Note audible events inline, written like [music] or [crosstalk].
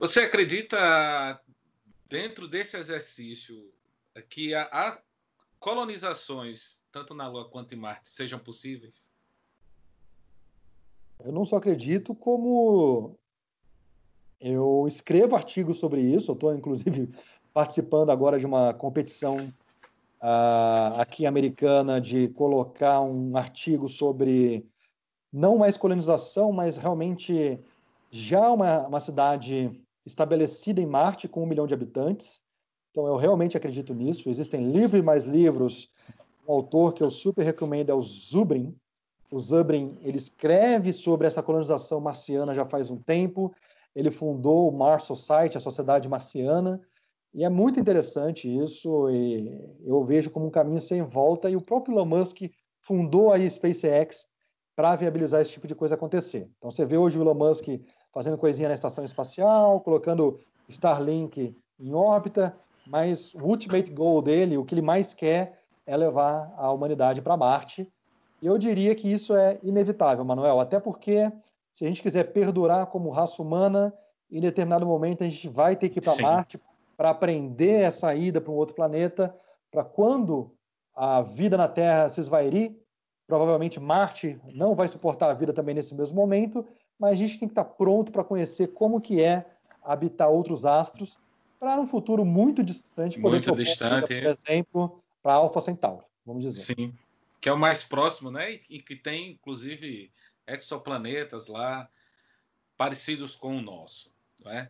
Você acredita, dentro desse exercício, que há colonizações, tanto na Lua quanto em Marte, sejam possíveis? Eu não só acredito, como eu escrevo artigos sobre isso. Eu estou, inclusive, [laughs] participando agora de uma competição uh, aqui americana de colocar um artigo sobre não mais colonização, mas realmente já uma, uma cidade estabelecida em Marte com um milhão de habitantes. Então, eu realmente acredito nisso. Existem livros e mais livros. Um autor que eu super recomendo é o Zubrin. O Zubrin ele escreve sobre essa colonização marciana já faz um tempo. Ele fundou o Mars Society, a Sociedade Marciana, e é muito interessante isso, eu vejo como um caminho sem volta, e o próprio Elon Musk fundou a SpaceX para viabilizar esse tipo de coisa acontecer. Então você vê hoje o Elon Musk fazendo coisinha na estação espacial, colocando Starlink em órbita, mas o ultimate goal dele, o que ele mais quer é levar a humanidade para Marte. E eu diria que isso é inevitável, Manuel, até porque se a gente quiser perdurar como raça humana, em determinado momento a gente vai ter que ir para Marte para aprender essa ida para um outro planeta, para quando a vida na Terra se esvairir, provavelmente Marte não vai suportar a vida também nesse mesmo momento, mas a gente tem que estar pronto para conhecer como que é habitar outros astros para um futuro muito distante poder muito distante, vida, por exemplo, para Alpha Centauri, vamos dizer. Sim, que é o mais próximo, né? E que tem inclusive exoplanetas lá parecidos com o nosso, não é?